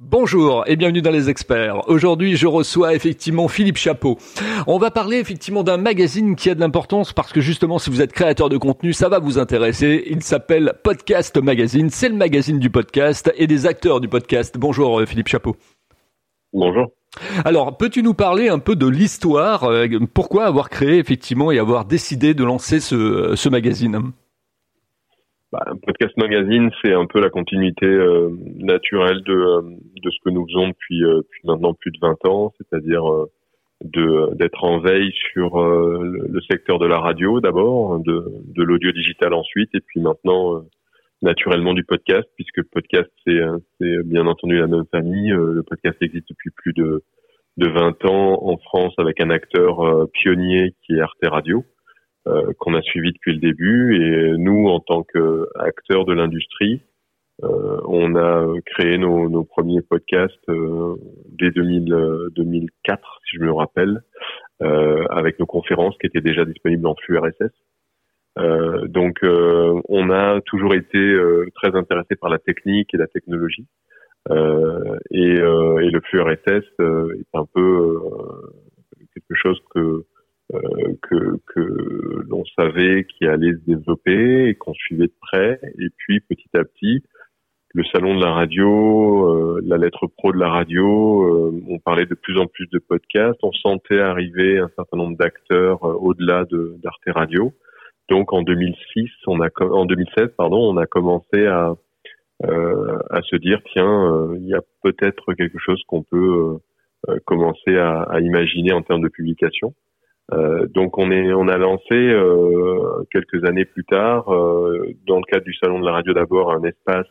Bonjour et bienvenue dans les experts. Aujourd'hui, je reçois effectivement Philippe Chapeau. On va parler effectivement d'un magazine qui a de l'importance parce que justement, si vous êtes créateur de contenu, ça va vous intéresser. Il s'appelle Podcast Magazine. C'est le magazine du podcast et des acteurs du podcast. Bonjour euh, Philippe Chapeau. Bonjour. Alors, peux-tu nous parler un peu de l'histoire euh, Pourquoi avoir créé effectivement et avoir décidé de lancer ce, ce magazine? Bah, podcast magazine, c'est un peu la continuité euh, naturelle de, euh, de ce que nous faisons depuis, euh, maintenant plus de 20 ans, c'est-à-dire de d'être en veille sur le, secteur de la radio d'abord, de, de l'audio digital ensuite, et puis maintenant naturellement du podcast, puisque le podcast c'est c'est bien entendu la même famille. le podcast existe depuis plus de de 20 ans en France avec un acteur pionnier qui est Arte Radio. Euh, qu'on a suivi depuis le début. Et nous, en tant qu'acteurs de l'industrie, euh, on a créé nos, premiers podcasts euh, dès 2000, 2004, si je me rappelle, avec nos conférences qui étaient déjà disponibles en flux RSS. Donc, on a toujours été très intéressé par la technique et la technologie. Et, et, le flux RSS est un peu quelque chose que que, que l'on savait qui allait se développer et qu'on suivait de près. Et puis petit à petit, le salon de la radio, euh, la lettre pro de la radio, euh, on parlait de plus en plus de podcasts, on sentait arriver un certain nombre d'acteurs au-delà de d'Arte Radio. Donc en 2006, on a en 2016 pardon, on a commencé à à se dire tiens, il y a peut-être quelque chose qu'on peut commencer à, à, imaginer en termes de publication. Euh, donc on est, on a lancé euh, quelques années plus tard, euh, dans le cadre du salon de la radio d'abord, un espace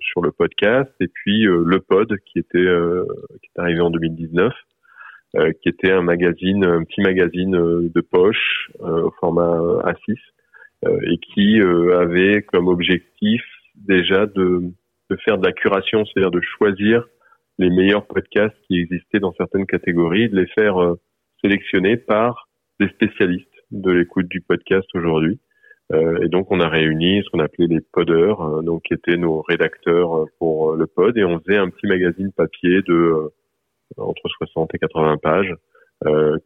sur le podcast, et puis le Pod qui était qui est arrivé en 2019, qui était un magazine, un petit magazine de poche au format A6, et qui avait comme objectif déjà de, de faire de la curation, c'est-à-dire de choisir les meilleurs podcasts qui existaient dans certaines catégories, de les faire sélectionnés par des spécialistes de l'écoute du podcast aujourd'hui. Euh, et donc on a réuni ce qu'on appelait les podeurs, euh, donc qui étaient nos rédacteurs euh, pour le pod, et on faisait un petit magazine papier de entre 60 et 80 pages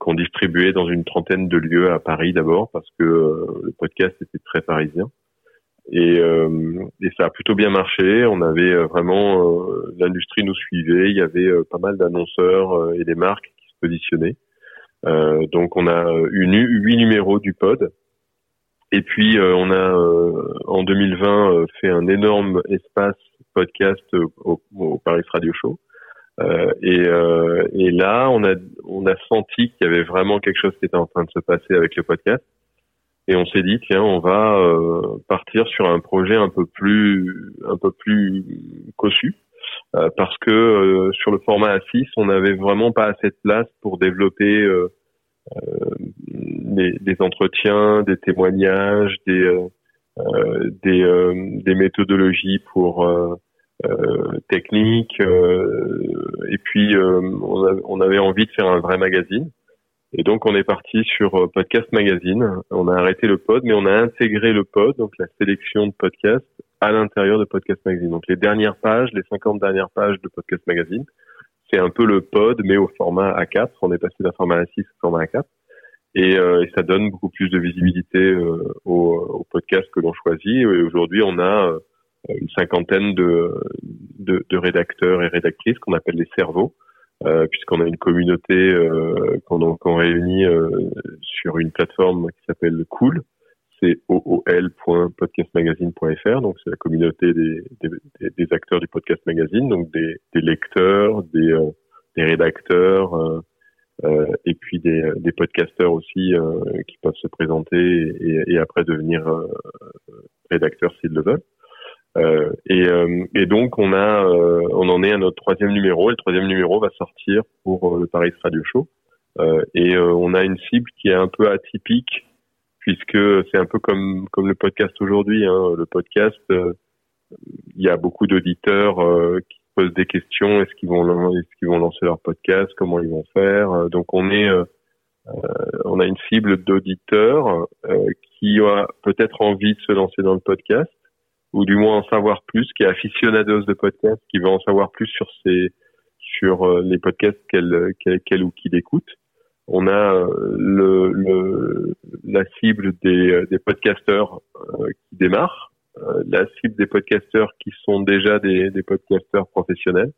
qu'on distribuait dans une trentaine de lieux à Paris d'abord parce que le podcast était très parisien. Et, et, ça a plutôt bien marché. On avait vraiment l'industrie nous suivait. Il y avait pas mal d'annonceurs et des marques qui se positionnaient. Euh, donc on a eu huit numéros du pod. Et puis euh, on a euh, en 2020 fait un énorme espace podcast au, Paris Radio Show. et, et là, on a on a senti qu'il y avait vraiment quelque chose qui était en train de se passer avec le podcast. Et on s'est dit tiens, on va partir sur un projet un peu plus un peu plus cossu. Euh, parce que euh, sur le format A6, on n'avait vraiment pas assez de place pour développer euh, des, des, entretiens, des témoignages, des des, des, méthodologies pour techniques. et puis, on, on, avait envie de faire un vrai magazine. Et donc, on est parti sur Podcast Magazine. On a arrêté le pod, mais on a intégré le pod, donc la sélection de podcasts, à l'intérieur de Podcast Magazine. Donc les dernières pages, les 50 dernières pages de Podcast Magazine, c'est un peu le pod, mais au format A4. On est passé d'un format A6 au format A4. Et, euh, et, ça donne beaucoup plus de visibilité euh, au, au, podcast que l'on choisit. Et aujourd'hui, on a euh, une cinquantaine de, de, de, rédacteurs et rédactrices qu'on appelle les cerveaux, euh, puisqu'on a une communauté euh, qu'on réunit sur une plateforme qui s'appelle Cool, c'est ool.podcastmagazine.fr, donc c'est la communauté des, acteurs du podcast magazine, donc des, lecteurs, des, euh, rédacteurs, euh, euh, et puis des, des podcasteurs aussi qui peuvent se présenter et, après devenir rédacteurs s'ils le veulent. Et, et, donc on a, on en est à notre troisième numéro. Et le troisième numéro va sortir pour le Paris Radio Show. et on a une cible qui est un peu atypique puisque c'est un peu comme comme le podcast aujourd'hui. Hein. Le podcast, euh, il y a beaucoup d'auditeurs euh, qui posent des questions. Est-ce qu'ils vont est-ce qu'ils vont lancer leur podcast? Comment ils vont faire? Euh, Donc on est on a une cible d'auditeurs qui a peut-être envie de se lancer dans le podcast ou du moins en savoir plus, qui est aficionados de podcasts, qui veut en savoir plus sur ces sur les podcasts qu'elle qu'elle ou qu'il écoute. On a le, le la cible des, des podcasteurs qui démarrent, la cible des podcasteurs qui sont déjà des, des podcasteurs professionnels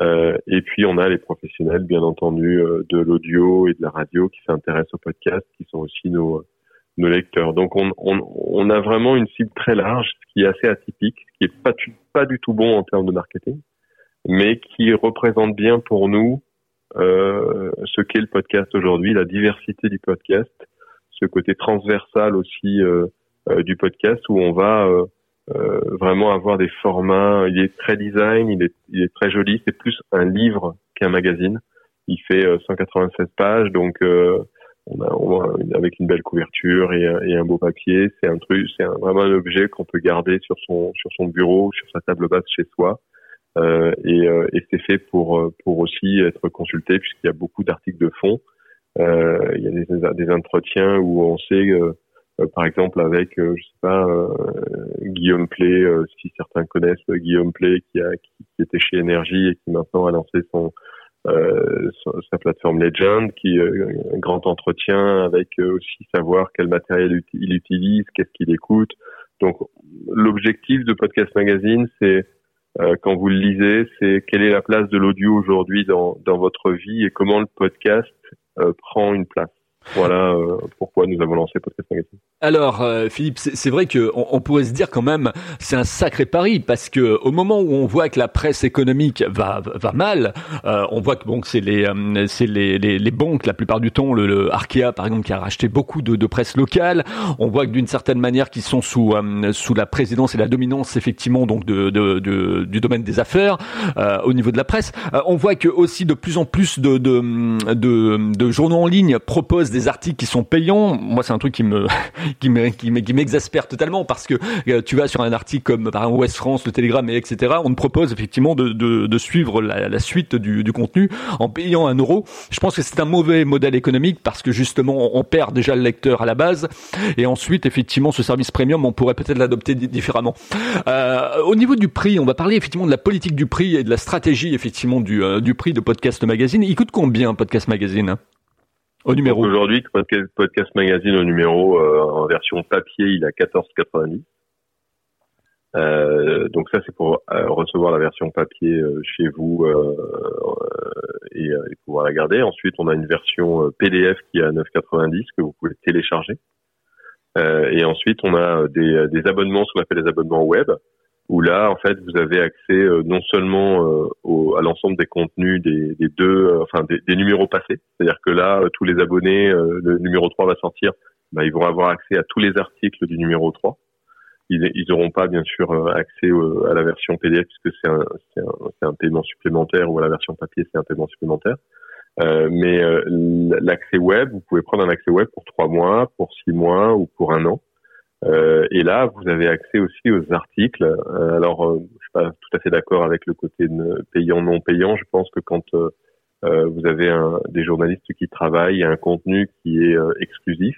euh, et puis on a les professionnels, bien entendu, euh, de l'audio et de la radio qui s'intéressent au podcast, qui sont aussi nos, nos lecteurs. Donc on, on, on, a vraiment une cible très large, qui est assez atypique, qui est pas, pas du tout bon en termes de marketing, mais qui représente bien pour nous euh, ce qu'est le podcast aujourd'hui, la diversité du podcast, ce côté transversal aussi euh, euh du podcast où on va euh, vraiment avoir des formats. Il est très design, il est, il est très joli. C'est plus un livre qu'un magazine. Il fait 196 euh, pages, donc euh, on a, on a, avec une belle couverture et, et un beau papier. C'est un truc, c'est vraiment un objet qu'on peut garder sur son sur son bureau, sur sa table basse chez soi. Euh, et, et c'est fait pour pour aussi être consulté puisqu'il y a beaucoup d'articles de fond. Euh, il y a des, des entretiens où on sait euh, par exemple avec, euh, je sais pas, euh, Guillaume Play, si certains connaissent Guillaume Play, qui, a, qui, était chez Énergie et qui maintenant a lancé son, sa plateforme Legend, qui un grand entretien avec aussi savoir quel matériel il utilise, qu'est-ce qu'il écoute. Donc l'objectif de Podcast Magazine, c'est quand vous le lisez, c'est quelle est la place de l'audio aujourd'hui dans, dans votre vie et comment le podcast prend une place? Voilà euh, pourquoi nous avons lancé Podcast Magazine. Alors, euh, Philippe, c'est vrai que on, pourrait se dire quand même, c'est un sacré pari parce que au moment où on voit que la presse économique va va mal, euh, on voit que bon, c'est les c'est les, les, les, banques la plupart du temps, le, le, Arkea par exemple qui a racheté beaucoup de, de presse locale. On voit que d'une certaine manière, qu'ils sont sous sous la présidence et la dominance effectivement donc de, de, de du domaine des affaires au niveau de la presse. on voit que aussi de plus en plus de, de, de journaux en ligne proposent des articles qui sont payants. Moi, c'est un truc qui me qui m'exaspère totalement parce que euh, tu vas sur un article comme par exemple Ouest France, le Télégramme, et etc. On te propose effectivement de, de, de suivre la, la, suite du, du, contenu en payant un euro. Je pense que c'est un mauvais modèle économique parce que justement on perd déjà le lecteur à la base et ensuite effectivement ce service premium on pourrait peut-être l'adopter différemment. Euh, au niveau du prix, on va parler effectivement de la politique du prix et de la stratégie effectivement du, euh, du prix de Podcast Magazine. Il coûte combien Podcast Magazine? Au numéro. Aujourd'hui, podcast, Magazine au numéro euh, en version papier, il a 14,90. Euh, donc ça, c'est pour euh, recevoir la version papier euh, chez vous et, et, pouvoir la garder. Ensuite, on a une version PDF qui est à 9,90 que vous pouvez télécharger. et ensuite, on a des, des abonnements, ce qu'on appelle les abonnements web, où là, en fait, vous avez accès euh, non seulement euh, à l'ensemble des contenus des, deux, euh, enfin des, numéros passés, c'est-à-dire que là, tous les abonnés, le numéro 3 va sortir, bah, ils vont avoir accès à tous les articles du numéro 3. Ils n'auront pas, bien sûr, accès à la version PDF puisque c'est un, un, paiement supplémentaire ou à la version papier, c'est un paiement supplémentaire. Mais l'accès web, vous pouvez prendre un accès web pour trois mois, pour six mois ou pour un an. Euh, et là, vous avez accès aussi aux articles. Euh, alors, euh, je suis pas tout à fait d'accord avec le côté payant non payant. Je pense que quand euh, vous avez un, des journalistes qui travaillent un contenu qui est exclusif,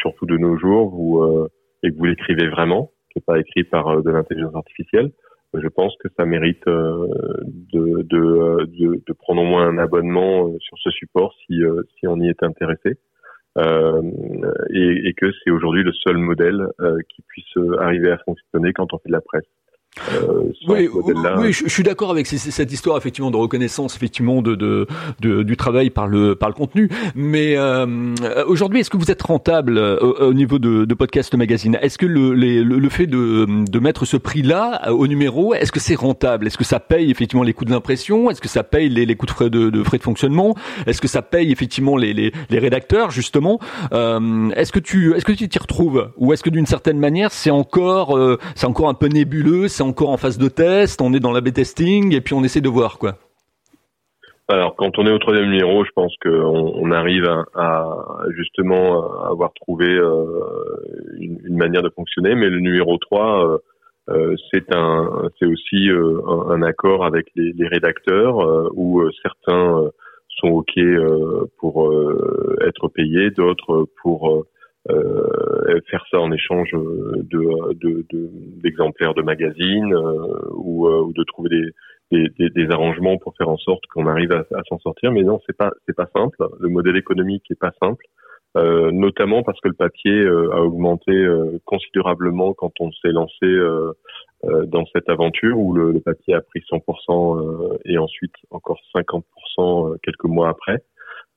surtout de nos jours, vous et que vous l'écrivez vraiment, qui n'est pas écrit par de l'intelligence artificielle, je pense que ça mérite de, de, de, de, prendre au moins un abonnement sur ce support si, si on y est intéressé. Euh, et, que c'est aujourd'hui le seul modèle euh, qui puisse arriver à fonctionner quand on fait de la presse. Euh, oui, oui, je, suis d'accord avec cette histoire effectivement de reconnaissance effectivement de, de, de, du travail par le par le contenu. Mais euh, aujourd'hui, est-ce que vous êtes rentable euh, au, niveau de, de podcast magazine? Est-ce que le, le, fait de, de mettre ce prix-là au numéro, est-ce que c'est rentable? Est-ce que ça paye effectivement les coûts de l'impression? Est-ce que ça paye les, les coûts de frais de, de frais de fonctionnement? Est-ce que ça paye effectivement les, les, les rédacteurs justement? Euh, Est-ce que tu est-ce que tu t'y retrouves? Ou est-ce que d'une certaine manière c'est encore euh, c'est encore un peu nébuleux encore en phase de test, on est dans la B-testing et puis on essaie de voir quoi. Alors, quand on est au troisième numéro, je pense qu'on on arrive à, justement avoir trouvé euh, une, manière de fonctionner, mais le numéro 3, euh, euh, c'est un, c'est aussi un, accord avec les, rédacteurs où certains sont ok pour être payés, d'autres pour euh, faire ça en échange de d'exemplaires de, de, magazines ou, ou, de trouver des, des, des, arrangements pour faire en sorte qu'on arrive à, à s'en sortir. Mais non, c'est pas c'est pas simple. Le modèle économique est pas simple. Euh, notamment parce que le papier euh, a augmenté euh, considérablement quand on s'est lancé dans cette aventure où le, papier a pris 100% et ensuite encore 50% quelques mois après.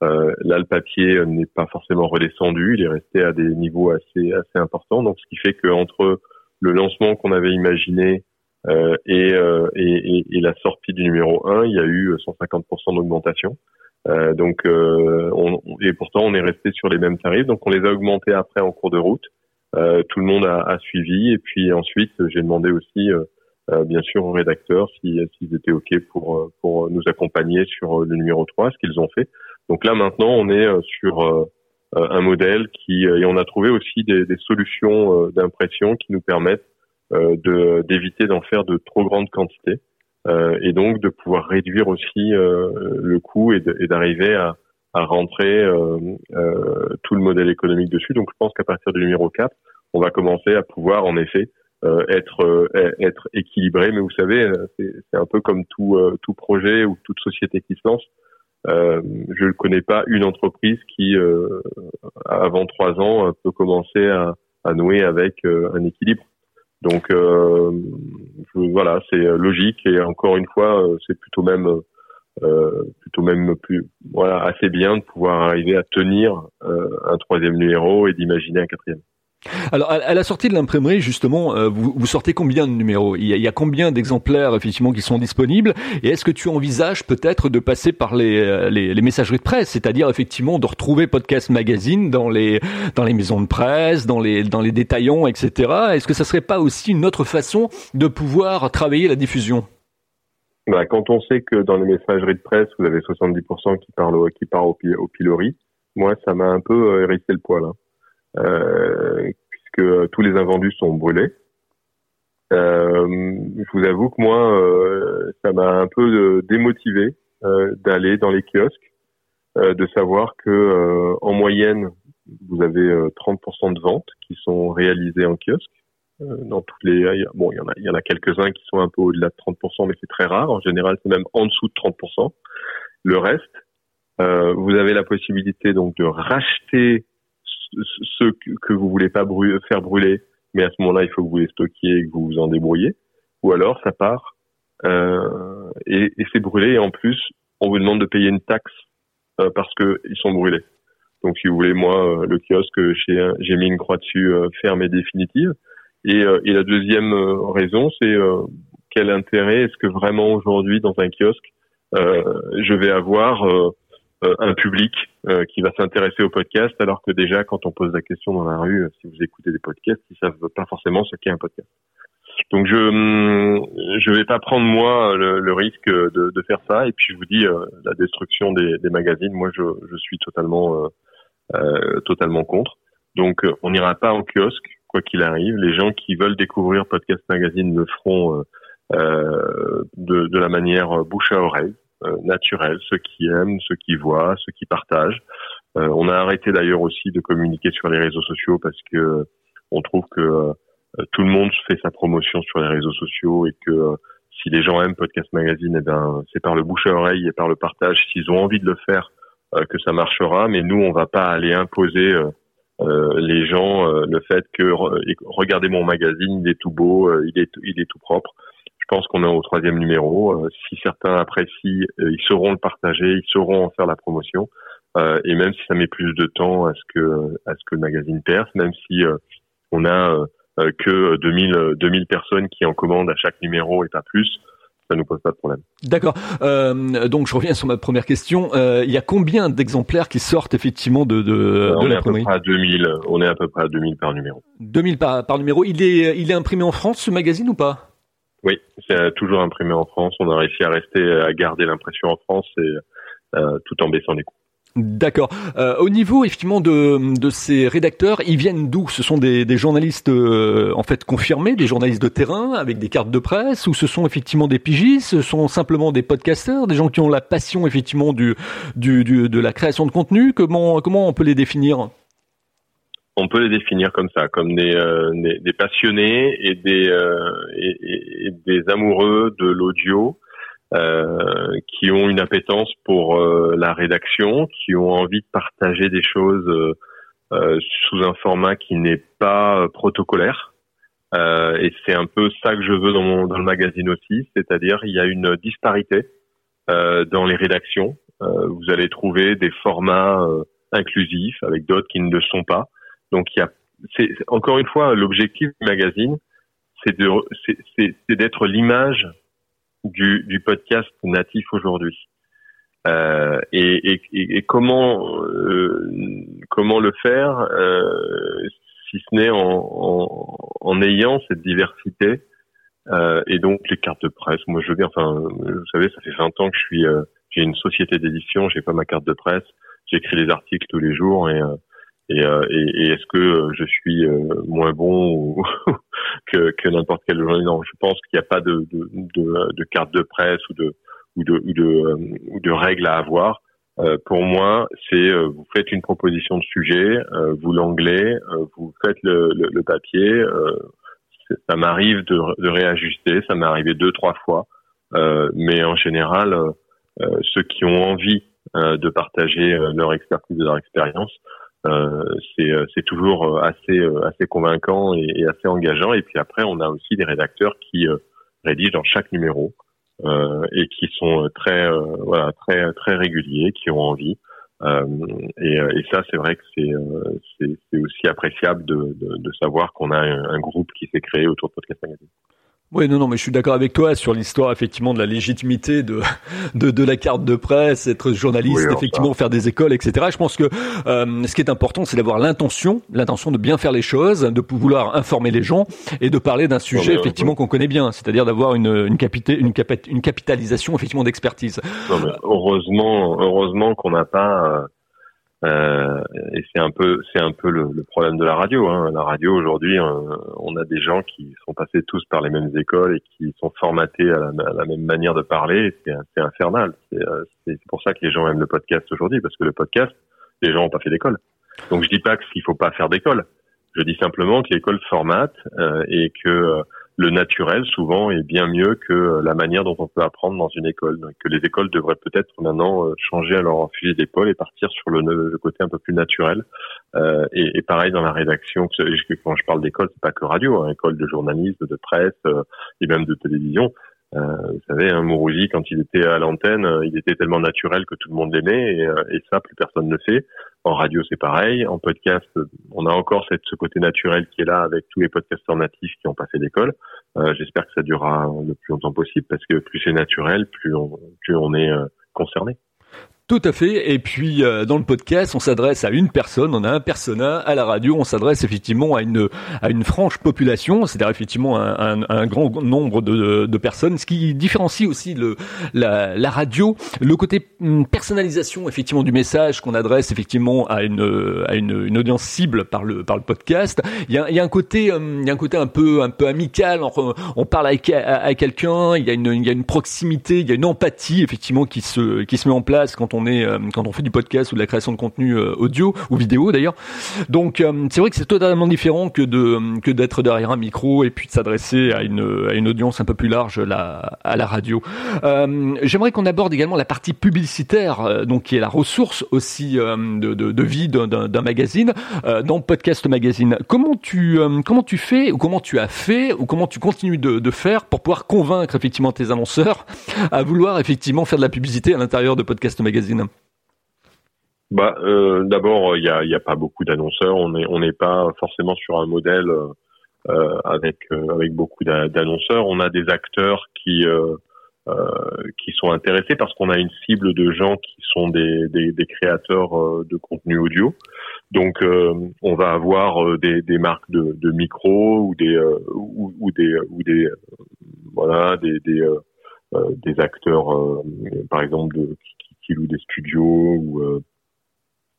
Là, le papier n'est pas forcément redescendu, il est resté à des niveaux assez assez importants. Donc, ce qui fait que entre le lancement qu'on avait imaginé et, et, et, la sortie du numéro 1, il y a eu 150% d'augmentation. Euh, donc, euh, on, et pourtant, on est resté sur les mêmes tarifs. Donc, on les a augmentés après en cours de route. Euh, tout le monde a, a, suivi. Et puis ensuite, j'ai demandé aussi, bien sûr, aux rédacteurs s'ils étaient OK pour, pour nous accompagner sur le numéro 3, ce qu'ils ont fait. Donc là, maintenant, on est sur un modèle qui... Et on a trouvé aussi des, des solutions d'impression qui nous permettent d'éviter d'en faire de trop grandes quantités. Euh, et donc de pouvoir réduire aussi euh, le coût et d'arriver à, à, rentrer euh, tout le modèle économique dessus. Donc je pense qu'à partir du numéro 4, on va commencer à pouvoir en effet être être équilibré. Mais vous savez, c'est un peu comme tout tout projet ou toute société qui se lance. Euh, je ne connais pas une entreprise qui, euh, avant trois ans, peut commencer à, à nouer avec un équilibre. Donc euh, voilà, c'est euh, logique et encore une fois, euh, c'est plutôt même euh, plutôt même plus voilà assez bien de pouvoir arriver à tenir un troisième numéro et d'imaginer un quatrième. Alors, à la sortie de l'imprimerie, justement, euh, vous, sortez combien de numéros? Il y, a, combien d'exemplaires, effectivement, qui sont disponibles? Et est-ce que tu envisages peut-être de passer par les, euh, les, les messageries de presse, c'est-à-dire, effectivement, de retrouver Podcast Magazine dans les, dans les maisons de presse, dans les, dans les détaillants, etc. Est-ce que ça serait pas aussi une autre façon de pouvoir travailler la diffusion? Bah, Quand on sait que dans les messageries de presse, vous avez 70% qui parlent qui au, au pilori, moi, ça m'a un peu euh, hérissé le poil. Hein. Euh, puisque tous les invendus sont brûlés. Euh, je vous avoue que moi, euh, ça m'a un peu démotivé d'aller dans les kiosques, de savoir que en moyenne, vous avez 30% de ventes qui sont réalisées en kiosque. dans toutes les, bon, il y en a, il y en a quelques-uns qui sont un peu au-delà de 30%, mais c'est très rare. En général, c'est même en dessous de 30%. Le reste, vous avez la possibilité donc de racheter ce que vous voulez pas faire brûler, mais à ce moment-là, il faut que vous les stockiez et que vous vous en débrouillez. Ou alors, ça part euh, et, et c'est brûlé. Et en plus, on vous demande de payer une taxe euh, parce que ils sont brûlés. Donc, si vous voulez, moi, euh, le kiosque, j'ai mis une croix dessus euh, ferme et définitive. Et, euh, et la deuxième raison, c'est quel intérêt est-ce que vraiment aujourd'hui, dans un kiosque, je vais avoir euh, un public euh, qui va s'intéresser au podcast, alors que déjà quand on pose la question dans la rue, euh, si vous écoutez des podcasts, ils savent pas forcément ce qu'est un podcast. Donc je hum, je vais pas prendre moi le, risque de, de, faire ça. Et puis je vous dis la destruction des, des, magazines, moi je, je suis totalement euh, totalement contre. Donc on n'ira pas en kiosque quoi qu'il arrive. Les gens qui veulent découvrir podcast magazine le feront euh, de, de la manière bouche à oreille. Euh, naturel, ceux qui aiment, ceux qui voient, ceux qui partagent. Euh, on a arrêté d'ailleurs aussi de communiquer sur les réseaux sociaux parce que on trouve que euh, tout le monde fait sa promotion sur les réseaux sociaux et que si les gens aiment Podcast Magazine, eh ben c'est par le bouche à oreille et par le partage. S'ils ont envie de le faire, que ça marchera. Mais nous, on va pas aller imposer les gens le fait que regardez mon magazine, il est tout beau, il est il est tout propre. Je pense qu'on est au troisième numéro. Euh, si certains apprécient, euh, ils sauront le partager, ils sauront en faire la promotion. Euh, et même si ça met plus de temps à ce que à ce que le magazine perce, même si on a que 2000 2000 personnes qui en commandent à chaque numéro et pas plus, ça nous pose pas de problème. D'accord. Euh, donc je reviens sur ma première question. Euh, il y a combien d'exemplaires qui sortent effectivement de, de, on est à peu près à 2000. On est à peu près à 2000 par numéro. 2000 par, par numéro. Il est il est imprimé en France ce magazine ou pas? Oui, c'est toujours imprimé en France. On a réussi à rester, à garder l'impression en France et euh, tout en baissant les coûts. D'accord. Euh, au niveau effectivement de, de ces rédacteurs, ils viennent d'où? Ce sont des, des journalistes euh, en fait confirmés, des journalistes de terrain avec des cartes de presse, ou ce sont effectivement des pigistes, ce sont simplement des podcasteurs, des gens qui ont la passion effectivement du, du, du de la création de contenu? Comment comment on peut les définir? On peut les définir comme ça, comme des, des, passionnés et des, et, des amoureux de l'audio qui ont une appétence pour la rédaction, qui ont envie de partager des choses sous un format qui n'est pas protocolaire. Euh, et c'est un peu ça que je veux dans, mon, dans le magazine aussi, c'est-à-dire il y a une disparité euh, dans les rédactions. Euh, vous allez trouver des formats euh, inclusifs avec d'autres qui ne le sont pas. Donc il y a, c'est encore une fois l'objectif du magazine, c'est de, c'est d'être l'image du, du podcast natif aujourd'hui. Euh, et, et, et, comment euh, comment le faire euh, si ce n'est en, en, en, ayant cette diversité euh, et donc les cartes de presse. Moi, je veux bien. Enfin, vous savez, ça fait 20 ans que je suis. Euh, j'ai une société d'édition. J'ai pas ma carte de presse. J'écris des articles tous les jours et euh, et, euh, et, et est-ce que je suis moins bon ou que, que n'importe quel journaliste? Non, je pense qu'il n'y a pas de, de, de, de, carte de presse ou de ou de, ou de, ou de règles à avoir. Euh, pour moi, c'est euh, vous faites une proposition de sujet, euh, vous l'anglais, vous faites le, le, le papier. ça m'arrive de, de, réajuster, ça m'est arrivé deux trois fois, mais en général, ceux qui ont envie de partager leur expertise et leur expérience, c'est toujours assez assez convaincant et, et, assez engageant. Et puis après, on a aussi des rédacteurs qui rédigent dans chaque numéro euh, et qui sont très euh, voilà très très réguliers, qui ont envie. Euh, et, et, ça, c'est vrai que c'est c'est aussi appréciable de, de, de savoir qu'on a un, un, groupe qui s'est créé autour de Podcast Magazine. Oui, non, non, mais je suis d'accord avec toi sur l'histoire effectivement de la légitimité de de, de la carte de presse, être journaliste, effectivement faire des écoles, etc. Je pense que euh, ce qui est important, c'est d'avoir l'intention, l'intention de bien faire les choses, de vouloir informer les gens et de parler d'un sujet effectivement qu'on connaît bien, c'est-à-dire d'avoir une une, une, une capitalisation effectivement d'expertise. Heureusement, heureusement qu'on n'a pas euh, et c'est un peu, c'est un peu le, problème de la radio. Hein. La radio aujourd'hui, euh, on, a des gens qui sont passés tous par les mêmes écoles et qui sont formatés à la, à la même manière de parler. C'est infernal. Euh, c'est pour ça que les gens aiment le podcast aujourd'hui, parce que le podcast, les gens n'ont pas fait d'école. Donc je dis pas qu'il faut pas faire d'école. Je dis simplement que l'école formate euh, et que le naturel souvent est bien mieux que la manière dont on peut apprendre dans une école. Donc, que les écoles devraient peut-être maintenant euh, changer à leur fusil d'épaule et partir sur le, côté un peu plus naturel. Euh, et, pareil dans la rédaction. Quand je parle d'école, c'est pas que radio, hein, école de journalisme, de presse euh, et même de télévision. Euh, vous savez, hein, Mourouzi, quand il était à l'antenne, euh, il était tellement naturel que tout le monde l'aimait, et, euh, ça, plus personne ne fait. En radio, c'est pareil. En podcast, on a encore cette, ce côté naturel qui est là avec tous les podcasteurs natifs qui ont passé l'école. J'espère que ça durera le plus longtemps possible, parce que plus c'est naturel, plus on, plus on est concerné. Tout à fait. Et puis euh, dans le podcast, on s'adresse à une personne, on a un persona. À la radio, on s'adresse effectivement à une à une franche population, c'est-à-dire effectivement un, un, un, grand nombre de, de, personnes, ce qui différencie aussi le la, la radio, le côté hum, personnalisation effectivement du message qu'on adresse effectivement à une à une, une, audience cible par le par le podcast. Il y a, il y a un côté hum, il y a un côté un peu un peu amical. On, parle à, à, quelqu'un, il y a une il y a une proximité, il y a une empathie effectivement qui se qui se met en place quand on euh, quand on fait du podcast ou de la création de contenu euh, audio ou vidéo d'ailleurs. Donc euh, c'est vrai que c'est totalement différent que d'être derrière un micro et puis de s'adresser à une audience un peu plus large la, à la radio. J'aimerais qu'on aborde également la partie publicitaire, donc qui est la ressource aussi de, vie d'un magazine dans Podcast Magazine. Comment tu comment tu fais ou comment tu as fait ou comment tu continues de faire pour pouvoir convaincre effectivement tes annonceurs à vouloir effectivement faire de la publicité à l'intérieur de Podcast Magazine? Bah, euh, d'abord, il n'y a, y a, pas beaucoup d'annonceurs. On n'est pas forcément sur un modèle euh, avec euh, avec beaucoup d'annonceurs. On a des acteurs qui qui sont intéressés parce qu'on a une cible de gens qui sont des, créateurs de contenu audio. Donc, on va avoir des, marques de, micros ou des ou, des ou des voilà des des, des acteurs, par exemple, de, ou des studios ou euh,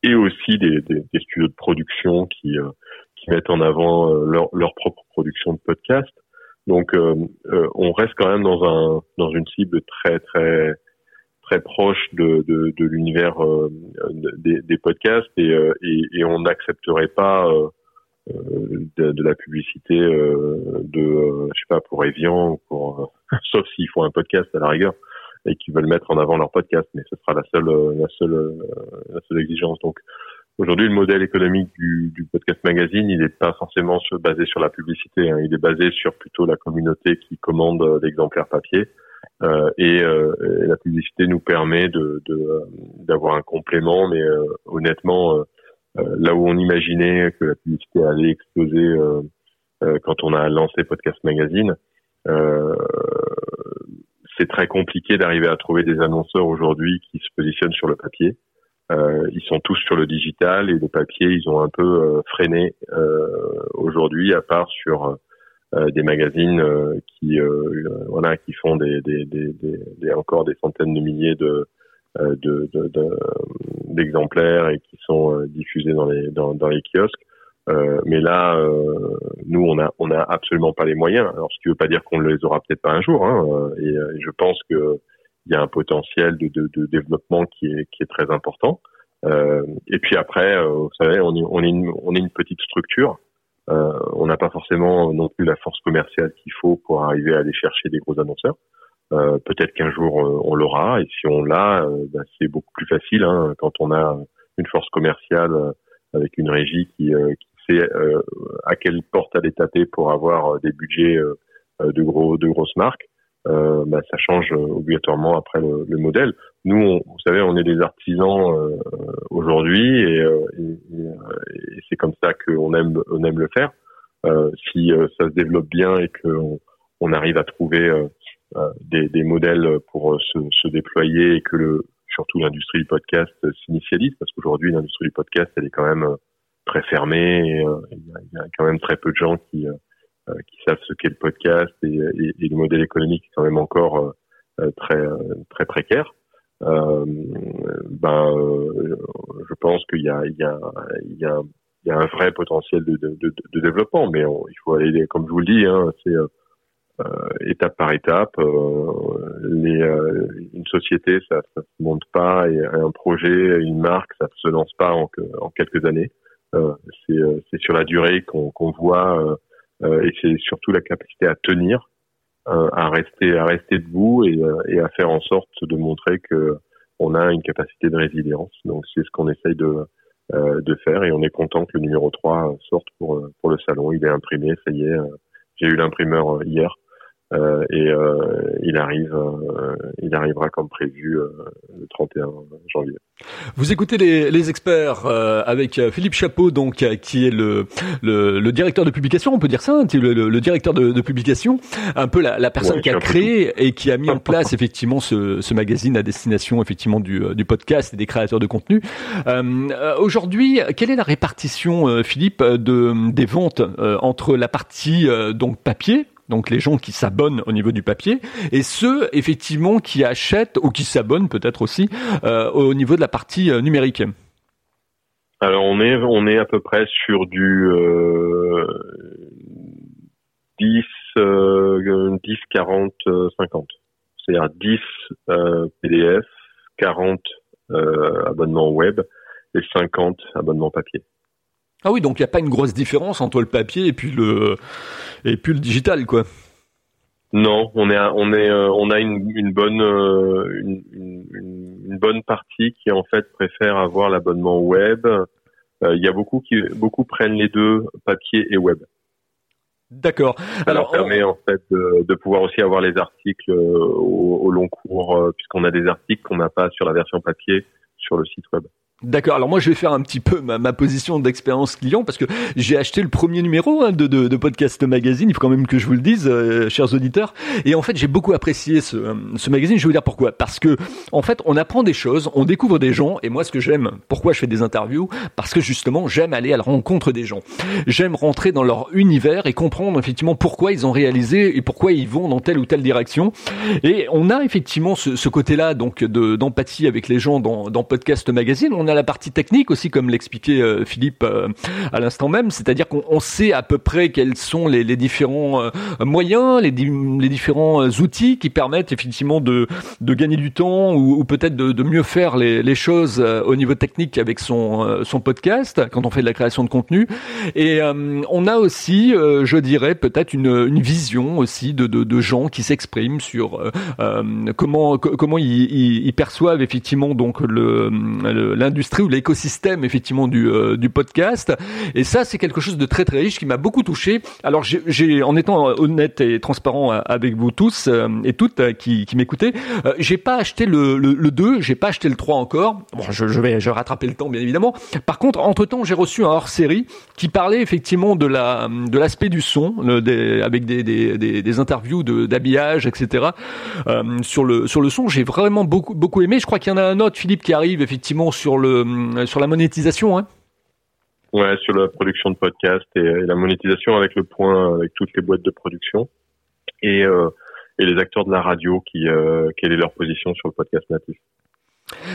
et aussi des, studios de production qui euh, qui mettent en avant euh, leur, propre production de podcast. Donc on reste quand même dans un dans une cible très très très proche de, de, l'univers des, podcasts et, et, on n'accepterait pas de, de, la publicité de, je sais pas, pour Evian ou pour, sauf s'ils font un podcast à la rigueur et qu'ils veulent mettre en avant leur podcast, mais ce sera la seule, la seule, la seule exigence. Donc Aujourd'hui, le modèle économique du, du, podcast magazine, il n'est pas forcément basé sur la publicité. Hein. Il est basé sur plutôt la communauté qui commande euh, l'exemplaire papier. Euh, et, euh, et, la publicité nous permet euh, d'avoir un complément, mais euh, honnêtement, là où on imaginait que la publicité allait exploser quand on a lancé Podcast Magazine, c'est très compliqué d'arriver à trouver des annonceurs aujourd'hui qui se positionnent sur le papier. Euh, ils sont tous sur le digital et le papier, ils ont un peu euh, freiné euh, aujourd'hui, à part sur des magazines qui voilà qui font des, des, des, des, encore des centaines de milliers de d'exemplaires de, de, et qui sont diffusés dans les dans, dans les kiosques. Euh, mais là, euh, nous, on a, on a absolument pas les moyens. Alors, ce qui veut pas dire qu'on ne les aura peut-être pas un jour. Hein, et, et, je pense que il y a un potentiel de, de, de, développement qui est, qui est très important. Euh, et puis après, euh, vous savez, on est, on est, une, on est une petite structure. Euh, on n'a pas forcément non plus la force commerciale qu'il faut pour arriver à aller chercher des gros annonceurs. Euh, Peut-être qu'un jour euh, on l'aura, et si on l'a, bah, c'est beaucoup plus facile hein, quand on a une force commerciale avec une régie qui, qui sait à quelle porte aller taper pour avoir des budgets de gros de grosses marques euh, bah, ça change euh, obligatoirement après le, le modèle. Nous, on, vous savez, on est des artisans euh, aujourd'hui et, euh, et, et c'est comme ça qu'on aime, on aime le faire. si ça se développe bien et qu'on on arrive à trouver des, des, modèles pour se, se, déployer et que le, surtout l'industrie du podcast s'initialise, parce qu'aujourd'hui l'industrie du podcast elle est quand même très fermée. Et, il y, a quand même très peu de gens qui euh, qui savent ce qu'est le podcast et, le modèle économique est quand même encore euh, euh, très très précaire. Euh, ben, je pense qu'il y a, un vrai potentiel de, développement, mais il faut aller, comme je vous le dis, hein, c'est euh, étape par étape. une société, ça, ça se monte pas, et un projet, une marque, ça se lance pas en quelques années. C'est sur la durée qu'on voit euh, et c'est surtout la capacité à tenir, euh, à rester à rester debout et, euh, et, à faire en sorte de montrer que on a une capacité de résilience. Donc c'est ce qu'on essaye de de faire et on est content que le numéro 3 sorte pour pour le salon. Il est imprimé, ça y est. J'ai eu l'imprimeur hier. Euh, et euh, il arrive, euh, il arrivera comme prévu le 31 janvier. Vous écoutez les, les experts avec Philippe Chapeau, donc qui est le, le, le, directeur de publication, on peut dire ça, hein, le, le, directeur de, de, publication, un peu la, la personne qui a créé et qui a mis en place effectivement ce, ce magazine à destination effectivement du, du, podcast et des créateurs de contenu. Aujourd'hui, quelle est la répartition, Philippe, de, des ventes entre la partie donc papier donc les gens qui s'abonnent au niveau du papier, et ceux effectivement qui achètent ou qui s'abonnent peut-être aussi euh, au niveau de la partie euh, numérique. Alors on est on est à peu près sur du euh, 10 10 40 50. C'est-à-dire 10 PDF, 40 abonnements web et 50 abonnements papier. Ah oui, donc il n'y a pas une grosse différence entre le papier et puis le et puis le digital, quoi. Non, on est on est euh, on a une, une bonne euh, une, une, bonne partie qui en fait préfère avoir l'abonnement web. Euh, il y a beaucoup qui beaucoup prennent les deux, papier et web. D'accord. Ça Alors, leur permet en fait de, de, pouvoir aussi avoir les articles au, au long cours, puisqu'on a des articles qu'on n'a pas sur la version papier sur le site web. D'accord. Alors moi, je vais faire un petit peu ma, ma position d'expérience client parce que j'ai acheté le premier numéro hein, de, de, de, podcast magazine. Il faut quand même que je vous le dise, euh, chers auditeurs. Et en fait, j'ai beaucoup apprécié ce, euh, ce, magazine. Je vais vous dire pourquoi. Parce que en fait, on apprend des choses, on découvre des gens. Et moi, ce que j'aime, pourquoi je fais des interviews, parce que justement, j'aime aller à la rencontre des gens. J'aime rentrer dans leur univers et comprendre effectivement pourquoi ils ont réalisé et pourquoi ils vont dans telle ou telle direction. Et on a effectivement ce, ce côté-là, donc d'empathie avec les gens dans, dans podcast magazine. On a la partie technique aussi, comme l'expliquait Philippe à l'instant même, c'est-à-dire qu'on sait à peu près quels sont les, différents moyens, les, les, différents outils qui permettent effectivement de, de gagner du temps ou, peut-être de, mieux faire les, les choses au niveau technique avec son, son podcast quand on fait de la création de contenu. Et on a aussi, je dirais, peut-être une, une vision aussi de, de, gens qui s'expriment sur euh, comment comment ils, perçoivent effectivement donc le l'industrie ou l'écosystème effectivement du, euh, du podcast. Et ça, c'est quelque chose de très très riche qui m'a beaucoup touché. Alors j'ai en étant honnête et transparent avec vous tous euh, et toutes qui, qui m'écoutez, j'ai pas acheté le, le, le 2, j'ai pas acheté le 3 encore. Bon, je, vais je rattraper le temps bien évidemment. Par contre, entre temps, j'ai reçu un hors série qui parlait effectivement de la de l'aspect du son, avec des, des, des, interviews d'habillage, etc. Euh, sur le sur le son, j'ai vraiment beaucoup beaucoup aimé. Je crois qu'il y en a un autre, Philippe, qui arrive effectivement sur le euh, sur la monétisation. Hein. Ouais, sur la production de podcast et, la monétisation avec le point, avec toutes les boîtes de production et euh, et les acteurs de la radio qui quelle est leur position sur le podcast natif.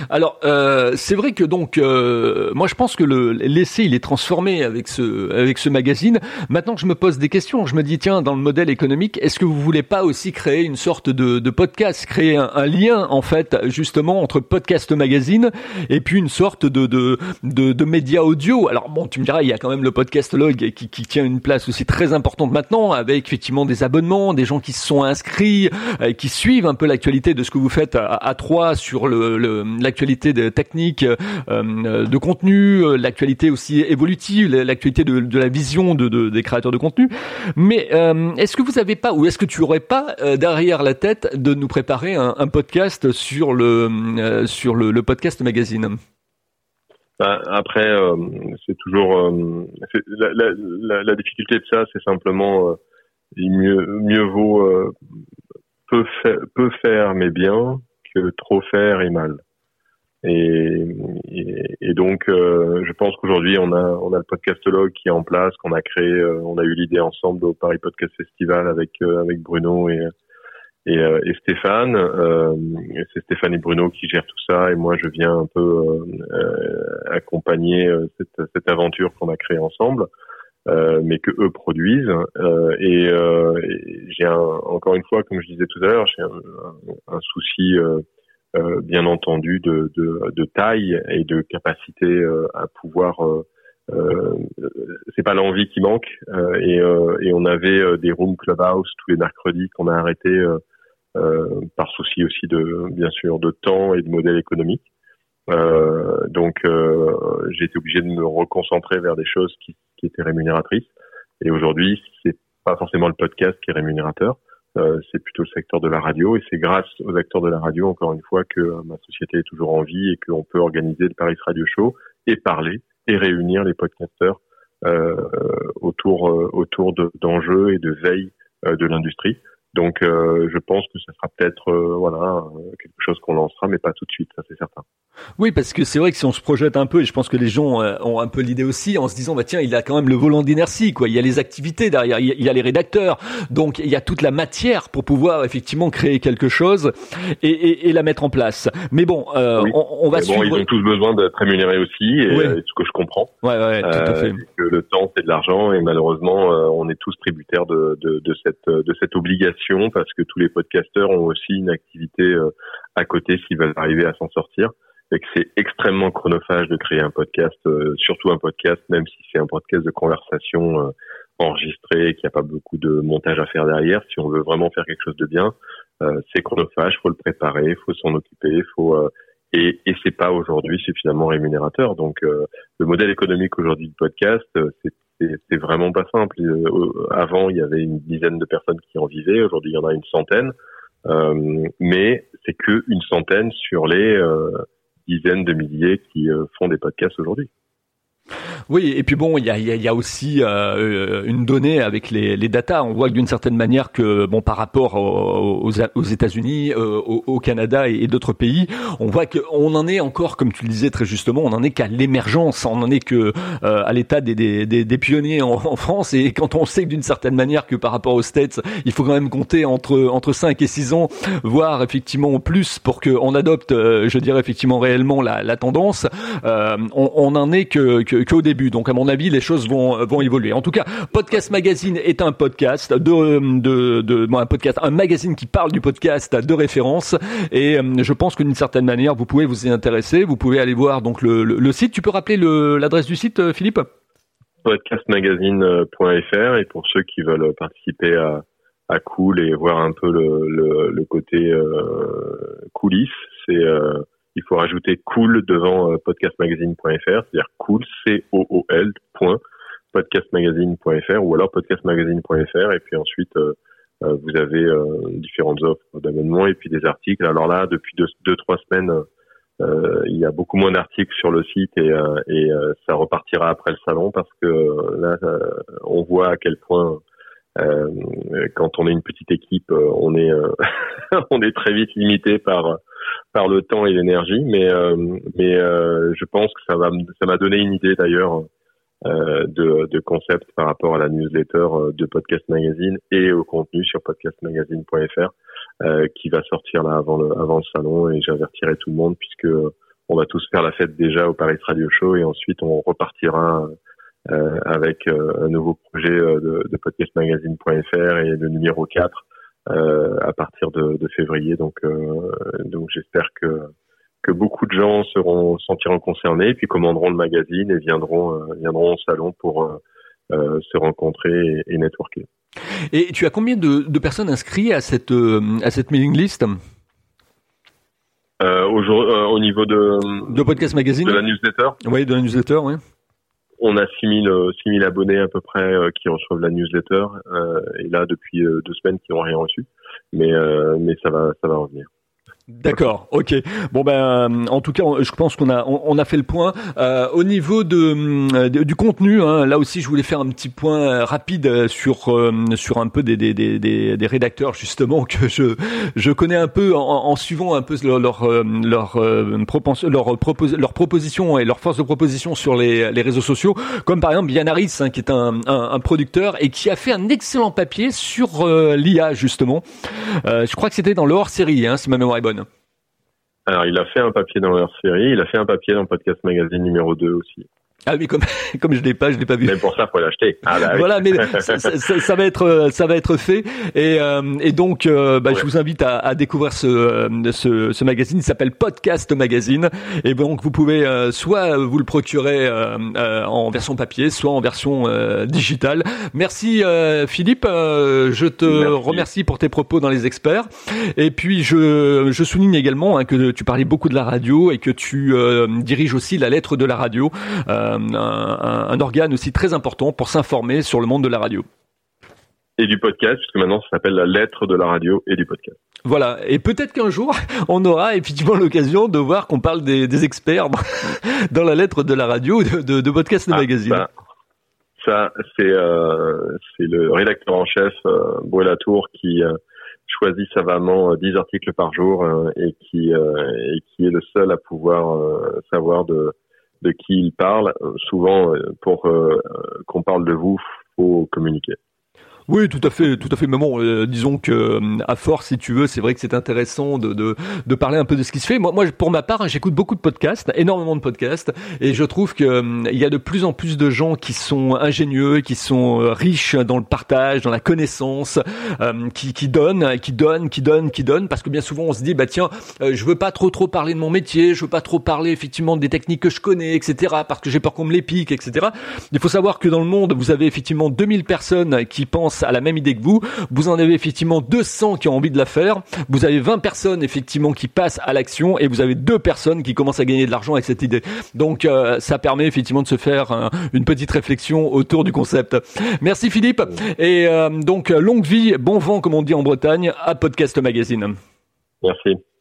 Alors, euh, c'est vrai que donc, euh, moi, je pense que le l'essai il est transformé avec ce avec ce magazine. Maintenant, je me pose des questions. Je me dis, tiens, dans le modèle économique, est-ce que vous voulez pas aussi créer une sorte de, de podcast, créer un, lien en fait, justement, entre podcast magazine et puis une sorte de de de, de média audio? Alors bon, tu me diras, il y a quand même le podcast log qui, qui tient une place aussi très importante maintenant, avec effectivement des abonnements, des gens qui se sont inscrits, euh, qui suivent un peu l'actualité de ce que vous faites à, à sur le, le l'actualité de technique, euh, euh, de contenu, euh, l'actualité aussi évolutive, l'actualité de, la vision de, de, des créateurs de contenu. Mais est-ce que vous avez pas, ou est-ce que tu aurais pas derrière la tête de nous préparer un, podcast sur le sur le, podcast magazine? Bah, après, c'est toujours la, difficulté de ça, c'est simplement mieux mieux vaut peu, peu faire mais bien que trop faire et mal. Et, et, donc, euh, je pense qu'aujourd'hui, on a, on a le podcastologue qui est en place, qu'on a créé. Euh, on a eu l'idée ensemble au Paris Podcast Festival avec euh, avec Bruno et et, et Stéphane. c'est Stéphane et Bruno qui gèrent tout ça, et moi, je viens un peu accompagner cette, cette aventure qu'on a créée ensemble. mais que eux produisent. et, j'ai encore une fois, comme je disais tout à l'heure, j'ai un, un, souci euh, bien entendu de, de, de, taille et de capacité euh, à pouvoir euh, euh, c'est pas l'envie qui manque et, et, on avait des rooms clubhouse tous les mercredis qu'on a arrêté par souci aussi de bien sûr de temps et de modèle économique. Donc j'ai été obligé de me reconcentrer vers des choses qui, qui étaient rémunératrices. Et aujourd'hui c'est pas forcément le podcast qui est rémunérateur euh, c'est plutôt le secteur de la radio et c'est grâce aux acteurs de la radio, encore une fois, que euh, ma société est toujours en vie et qu'on peut organiser le Paris Radio Show et parler et réunir les podcasteurs euh, autour autour d'enjeux et de veille de l'industrie. Donc, euh, je pense que ce sera peut-être euh, voilà quelque chose qu'on lancera, mais pas tout de suite, ça c'est certain. Oui, parce que c'est vrai que si on se projette un peu, et je pense que les gens euh, ont un peu l'idée aussi, en se disant bah tiens, il a quand même le volant d'inertie, quoi. Il y a les activités derrière, il y a, les rédacteurs, donc il y a toute la matière pour pouvoir effectivement créer quelque chose et, et, et la mettre en place. Mais bon, on, on, va suivre. Bon, ils ont tous besoin d'être rémunérés aussi, et, ce que je comprends. Ouais, ouais, tout à fait. Que le temps c'est de l'argent, et malheureusement, on est tous tributaires de, de, de cette de cette obligation parce que tous les podcasteurs ont aussi une activité euh, à côté s'ils veulent arriver à s'en sortir et que c'est extrêmement chronophage de créer un podcast, euh, surtout un podcast, même si c'est un podcast de conversation euh, enregistré, qu'il n'y a pas beaucoup de montage à faire derrière. Si on veut vraiment faire quelque chose de bien, c'est chronophage, faut le préparer, faut s'en occuper, faut et, et c'est pas aujourd'hui suffisamment rémunérateur. Donc le modèle économique aujourd'hui du podcast, c'est c'est vraiment pas simple. Euh, avant, il y avait une dizaine de personnes qui en vivaient. Aujourd'hui, il y en a une centaine. Euh, mais c'est que une centaine sur les euh, dizaines de milliers qui font des podcasts aujourd'hui. Oui, et puis bon, il y a, y a, aussi euh, une donnée avec les, les datas. On voit que d'une certaine manière que bon, par rapport aux, aux États-Unis, euh, au, Canada et, d'autres pays, on voit qu'on en est encore, comme tu le disais très justement, on en est qu'à l'émergence, on en est que euh, l'état des, des, des, pionniers en, en, France. Et quand on sait que d'une certaine manière que par rapport aux States, il faut quand même compter entre entre 5 et 6 ans, voire effectivement plus pour qu'on adopte, je dirais effectivement réellement la, la tendance, on, on en est que, que qu'au Donc à mon avis, les choses vont vont évoluer. En tout cas, Podcast Magazine est un podcast de de, de un podcast, un magazine qui parle du podcast de référence. Et euh, je pense que d'une certaine manière, vous pouvez vous y intéresser. Vous pouvez aller voir donc le, le, site. Tu peux rappeler l'adresse du site, euh, Philippe? Podcastmagazine.fr et pour ceux qui veulent participer à, à Cool et voir un peu le, le, côté euh, c'est euh, il faut rajouter cool devant euh, podcastmagazine.fr, c'est-à-dire cool, C-O-O-L, ou alors podcastmagazine.fr et puis ensuite euh, euh, vous avez différentes offres d'abonnement et puis des articles. Alors là, depuis deux, deux trois semaines, il y a beaucoup moins d'articles sur le site et, et ça repartira après le salon parce que là, on voit à quel point quand on est une petite équipe, on est on est très vite limité par par le temps et l'énergie, mais euh, mais euh, je pense que ça va ça m'a donné une idée d'ailleurs euh, de, concept par rapport à la newsletter de Podcast Magazine et au contenu sur podcastmagazine.fr qui va sortir là avant le avant le salon et j'avertirai tout le monde puisque on va tous faire la fête déjà au Paris Radio Show et ensuite on repartira avec un nouveau projet de, de podcastmagazine.fr et le numéro 4 euh, à partir de, de février. Donc, euh, donc j'espère que que beaucoup de gens seront sentiront concernés, puis commanderont le magazine et viendront euh, viendront au salon pour se rencontrer et, networker. Et tu as combien de, de personnes inscrites à cette à cette mailing list? Euh, au, au, niveau de de podcast magazine de la newsletter? Oui, de la newsletter, oui on a 6000 6000 euh, abonnés à peu près euh, qui reçoivent la newsletter euh, et là depuis deux semaines qui n'ont rien reçu mais mais ça va ça va revenir. D'accord, ok. Bon ben, en tout cas, je pense qu'on a on, a fait le point. Euh, au niveau de, du contenu, hein, là aussi, je voulais faire un petit point rapide sur sur un peu des, des, des, des, rédacteurs justement que je je connais un peu en, en suivant un peu leur leur leur, leur, propos, leur proposition et leur force de proposition sur les, les réseaux sociaux, comme par exemple Yann hein, qui est un, un, un, producteur et qui a fait un excellent papier sur l'IA justement. Euh, je crois que c'était dans le série, hein, si ma mémoire est bonne. Alors, il a fait un papier dans leur série, il a fait un papier dans Podcast Magazine numéro 2 aussi. Ah oui, comme comme je l'ai pas, je l'ai pas vu. Mais pour ça, faut l'acheter. Ah bah Voilà, mais ça, ça, ça, va être ça va être fait et euh, et donc euh, bah, je vous invite à, à découvrir ce, euh, ce, ce magazine. Il s'appelle Podcast Magazine et donc vous pouvez soit vous le procurer en version papier, soit en version digitale. Merci Philippe, je te remercie pour tes propos dans les experts et puis je je souligne également hein, que tu parlais beaucoup de la radio et que tu diriges aussi la lettre de la radio. Euh, un, organe aussi très important pour s'informer sur le monde de la radio. Et du podcast, puisque maintenant ça s'appelle la lettre de la radio et du podcast. Voilà, et peut-être qu'un jour, on aura effectivement l'occasion de voir qu'on parle des, experts dans la lettre de la radio, de, de, podcast de ah, magazine. Ça, c'est euh, le rédacteur en chef, euh, Latour, qui euh, choisit savamment 10 articles par jour et, qui, et qui est le seul à pouvoir savoir de de qui il parle. Euh, souvent, euh, pour euh, qu'on parle de vous, faut communiquer. Oui, tout à fait, tout à fait. Mais bon, euh, disons que euh, à force, si tu veux, c'est vrai que c'est intéressant de, de, de parler un peu de ce qui se fait. Moi, moi, pour ma part, hein, j'écoute beaucoup de podcasts, énormément de podcasts, et je trouve que euh, il y a de plus en plus de gens qui sont ingénieux, qui sont riches dans le partage, dans la connaissance, qui, qui donnent, qui donnent, qui donnent, qui donnent, parce que bien souvent, on se dit, bah tiens, je veux pas trop trop parler de mon métier, je veux pas trop parler effectivement des techniques que je connais, etc., parce que j'ai peur qu'on me les pique, etc. Il faut savoir que dans le monde, vous avez effectivement 2000 personnes qui pensent à la même idée que vous. Vous en avez effectivement 200 qui ont envie de la faire. Vous avez 20 personnes effectivement qui passent à l'action et vous avez deux personnes qui commencent à gagner de l'argent avec cette idée. Donc euh, ça permet effectivement de se faire euh, une petite réflexion autour du concept. Merci Philippe et euh, donc longue vie, bon vent comme on dit en Bretagne à Podcast Magazine. Merci.